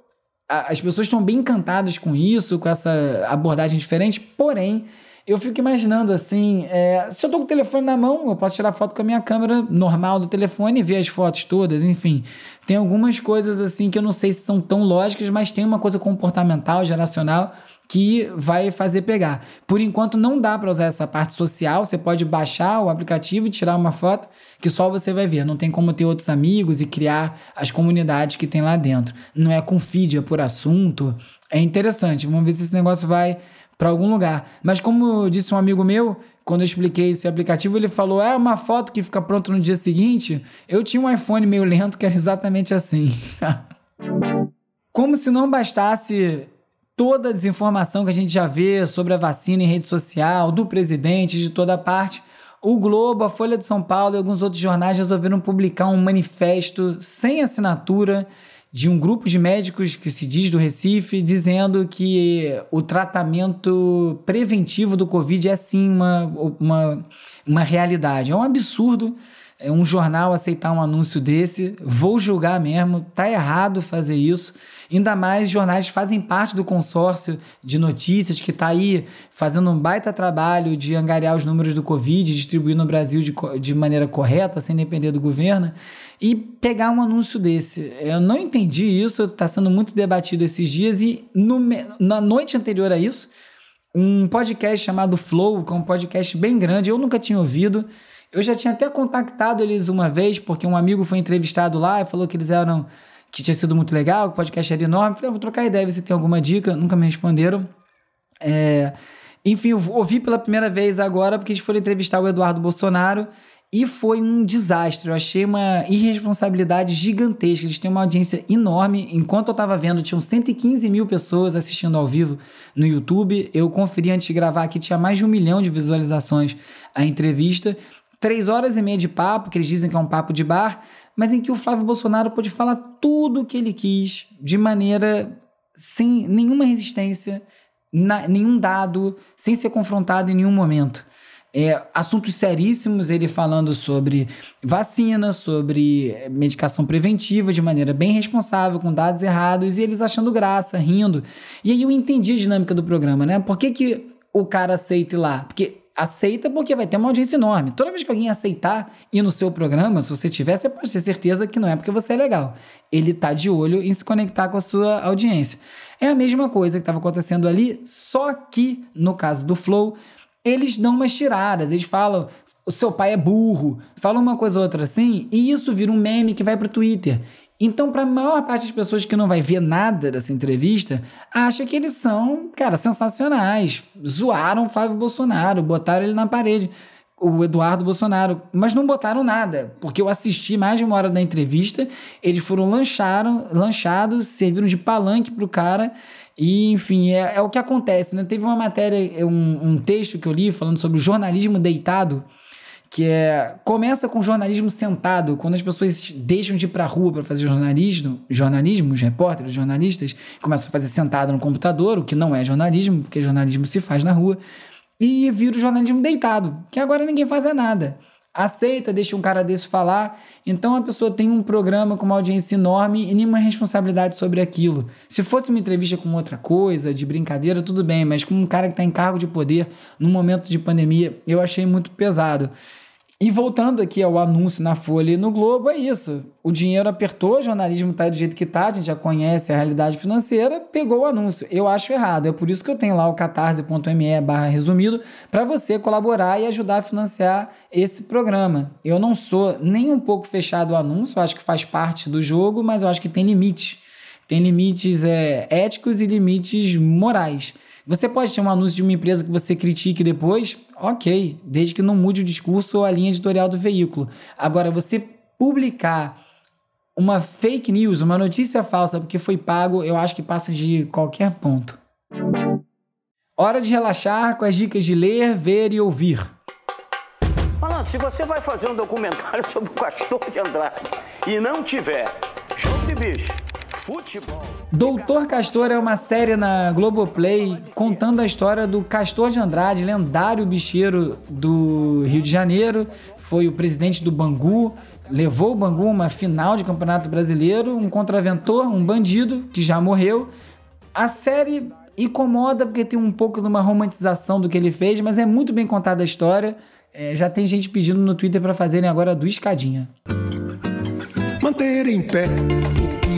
as pessoas estão bem encantadas com isso, com essa abordagem diferente, porém, eu fico imaginando assim: é, se eu tô com o telefone na mão, eu posso tirar foto com a minha câmera normal do telefone e ver as fotos todas, enfim. Tem algumas coisas assim que eu não sei se são tão lógicas, mas tem uma coisa comportamental, geracional, que vai fazer pegar. Por enquanto não dá para usar essa parte social, você pode baixar o aplicativo e tirar uma foto que só você vai ver, não tem como ter outros amigos e criar as comunidades que tem lá dentro. Não é com feed, é por assunto. É interessante, vamos ver se esse negócio vai para algum lugar. Mas como disse um amigo meu, quando eu expliquei esse aplicativo, ele falou: "É uma foto que fica pronta no dia seguinte". Eu tinha um iPhone meio lento que era exatamente assim. como se não bastasse toda a desinformação que a gente já vê sobre a vacina em rede social, do presidente, de toda parte, o Globo, a Folha de São Paulo e alguns outros jornais resolveram publicar um manifesto sem assinatura de um grupo de médicos que se diz do Recife, dizendo que o tratamento preventivo do Covid é sim uma, uma, uma realidade. É um absurdo é um jornal aceitar um anúncio desse. Vou julgar mesmo, tá errado fazer isso. Ainda mais jornais fazem parte do consórcio de notícias que está aí fazendo um baita trabalho de angariar os números do Covid, distribuir no Brasil de, de maneira correta, sem depender do governo, e pegar um anúncio desse. Eu não entendi isso, está sendo muito debatido esses dias, e no, na noite anterior a isso, um podcast chamado Flow, que é um podcast bem grande, eu nunca tinha ouvido. Eu já tinha até contactado eles uma vez, porque um amigo foi entrevistado lá e falou que eles eram que tinha sido muito legal, que o podcast era enorme. Falei, ah, vou trocar ideia, ver se tem alguma dica. Nunca me responderam. É... Enfim, eu ouvi pela primeira vez agora, porque eles foram entrevistar o Eduardo Bolsonaro e foi um desastre. Eu achei uma irresponsabilidade gigantesca. Eles têm uma audiência enorme. Enquanto eu estava vendo, tinham 115 mil pessoas assistindo ao vivo no YouTube. Eu conferi antes de gravar que tinha mais de um milhão de visualizações a entrevista três horas e meia de papo, que eles dizem que é um papo de bar, mas em que o Flávio Bolsonaro pôde falar tudo o que ele quis, de maneira sem nenhuma resistência, na, nenhum dado, sem ser confrontado em nenhum momento. É, assuntos seríssimos, ele falando sobre vacina, sobre medicação preventiva de maneira bem responsável, com dados errados, e eles achando graça, rindo. E aí eu entendi a dinâmica do programa, né? Por que, que o cara aceita ir lá? Porque aceita porque vai ter uma audiência enorme. Toda vez que alguém aceitar ir no seu programa, se você tiver, você pode ter certeza que não é porque você é legal. Ele tá de olho em se conectar com a sua audiência. É a mesma coisa que estava acontecendo ali, só que no caso do Flow, eles dão umas tiradas, eles falam o seu pai é burro, falam uma coisa ou outra assim, e isso vira um meme que vai para o Twitter. Então, para a maior parte das pessoas que não vai ver nada dessa entrevista, acha que eles são, cara, sensacionais. Zoaram o Flávio Bolsonaro, botaram ele na parede, o Eduardo Bolsonaro, mas não botaram nada, porque eu assisti mais de uma hora da entrevista, eles foram lancharam, lanchados, serviram de palanque pro cara. E, enfim, é, é o que acontece, né? Teve uma matéria, um, um texto que eu li falando sobre o jornalismo deitado, que é começa com jornalismo sentado, quando as pessoas deixam de ir para a rua para fazer jornalismo, jornalismo, os repórteres, os jornalistas começam a fazer sentado no computador, o que não é jornalismo, porque jornalismo se faz na rua, e vira o jornalismo deitado, que agora ninguém faz nada. Aceita, deixa um cara desse falar. Então a pessoa tem um programa com uma audiência enorme e nenhuma responsabilidade sobre aquilo. Se fosse uma entrevista com outra coisa, de brincadeira, tudo bem, mas com um cara que está em cargo de poder num momento de pandemia, eu achei muito pesado. E voltando aqui ao anúncio na Folha e no Globo, é isso. O dinheiro apertou, o jornalismo está do jeito que está, a gente já conhece a realidade financeira, pegou o anúncio. Eu acho errado. É por isso que eu tenho lá o catarse.me barra resumido para você colaborar e ajudar a financiar esse programa. Eu não sou nem um pouco fechado ao anúncio, eu acho que faz parte do jogo, mas eu acho que tem limites. Tem limites é, éticos e limites morais. Você pode ter um anúncio de uma empresa que você critique depois, ok, desde que não mude o discurso ou a linha editorial do veículo. Agora, você publicar uma fake news, uma notícia falsa porque foi pago, eu acho que passa de qualquer ponto. Hora de relaxar com as dicas de ler, ver e ouvir. Malandro, se você vai fazer um documentário sobre o Castor de Andrade e não tiver jogo de bicho, futebol. Doutor Castor é uma série na Globoplay contando a história do Castor de Andrade, lendário bicheiro do Rio de Janeiro. Foi o presidente do Bangu, levou o Bangu a uma final de campeonato brasileiro, um contraventor, um bandido que já morreu. A série incomoda porque tem um pouco de uma romantização do que ele fez, mas é muito bem contada a história. É, já tem gente pedindo no Twitter para fazerem agora do Escadinha. Manter em pé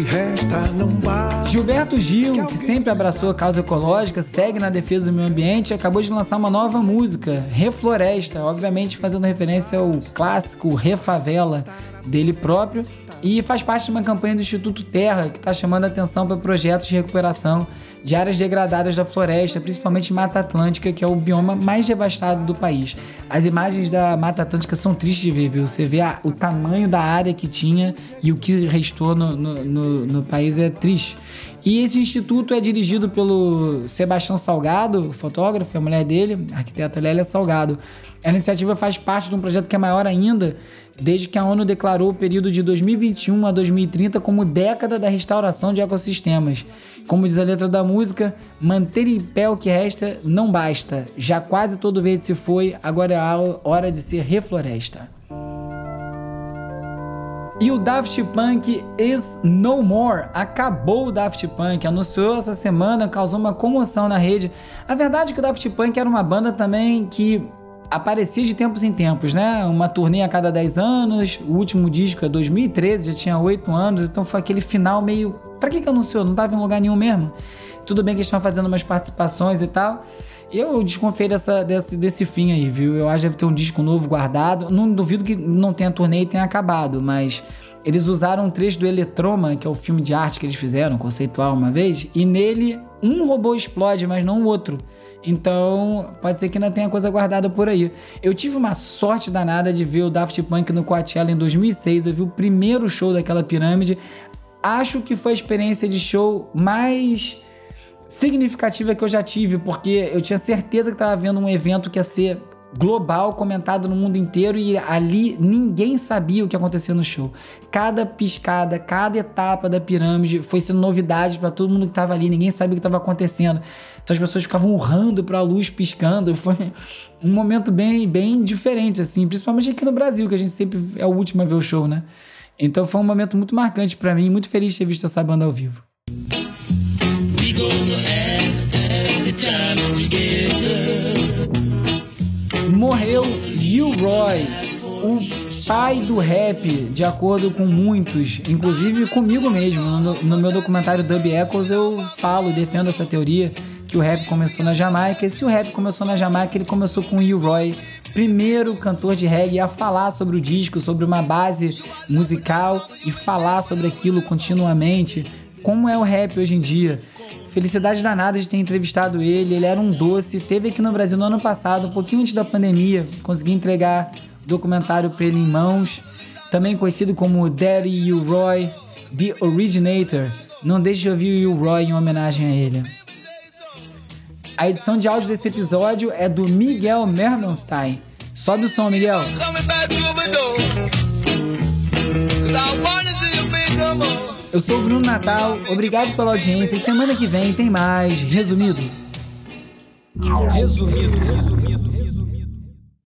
resta não basta. Gilberto Gil, que sempre abraçou a causa ecológica, segue na defesa do meio ambiente, acabou de lançar uma nova música, Refloresta, obviamente fazendo referência ao clássico Refavela dele próprio. E faz parte de uma campanha do Instituto Terra que está chamando a atenção para projetos de recuperação de áreas degradadas da floresta, principalmente Mata Atlântica, que é o bioma mais devastado do país. As imagens da Mata Atlântica são tristes de ver, viu? Você vê a, o tamanho da área que tinha e o que restou no, no, no, no país é triste. E esse instituto é dirigido pelo Sebastião Salgado, fotógrafo, a mulher dele, a arquiteta Lélia Salgado. A iniciativa faz parte de um projeto que é maior ainda, desde que a ONU declarou o período de 2021 a 2030 como década da restauração de ecossistemas. Como diz a letra da música, manter em pé o que resta não basta. Já quase todo verde se foi, agora é a hora de se refloresta. E o Daft Punk is no more. Acabou o Daft Punk. Anunciou essa semana, causou uma comoção na rede. A verdade é que o Daft Punk era uma banda também que aparecia de tempos em tempos, né? Uma turnê a cada 10 anos, o último disco é 2013, já tinha 8 anos, então foi aquele final meio. Pra que que anunciou? Não tava em lugar nenhum mesmo. Tudo bem que eles estão fazendo umas participações e tal. Eu desconfiei dessa, desse, desse fim aí, viu? Eu acho que deve ter um disco novo guardado. Não duvido que não tenha turnê e tenha acabado, mas eles usaram um trecho do Eletroma, que é o filme de arte que eles fizeram, conceitual uma vez, e nele um robô explode, mas não o outro. Então, pode ser que ainda tenha coisa guardada por aí. Eu tive uma sorte danada de ver o Daft Punk no Coachella em 2006. Eu vi o primeiro show daquela pirâmide. Acho que foi a experiência de show mais significativa que eu já tive, porque eu tinha certeza que estava vendo um evento que ia ser global, comentado no mundo inteiro e ali ninguém sabia o que acontecia no show. Cada piscada, cada etapa da pirâmide foi sendo novidade para todo mundo que estava ali, ninguém sabia o que estava acontecendo. Então as pessoas ficavam urrando para a luz piscando. Foi um momento bem, bem diferente assim, principalmente aqui no Brasil, que a gente sempre é o último a ver o show, né? Então foi um momento muito marcante para mim, muito feliz de ter visto essa banda ao vivo. Morreu U Roy, o pai do rap, de acordo com muitos, inclusive comigo mesmo. No, no meu documentário Dub Echoes eu falo, defendo essa teoria que o rap começou na Jamaica. E se o rap começou na Jamaica, ele começou com U Roy, primeiro cantor de reggae a falar sobre o disco, sobre uma base musical e falar sobre aquilo continuamente. Como é o rap hoje em dia? Felicidade danada de ter entrevistado ele. Ele era um doce. Teve aqui no Brasil no ano passado, um pouquinho antes da pandemia. Consegui entregar documentário para ele em mãos. Também conhecido como Daddy U. Roy, The Originator. Não deixe de ouvir o U. Roy em homenagem a ele. A edição de áudio desse episódio é do Miguel Mermelstein. Sobe o som, Miguel. Eu sou o Bruno Natal, obrigado pela audiência semana que vem tem mais Resumido. Resumido. Resumido.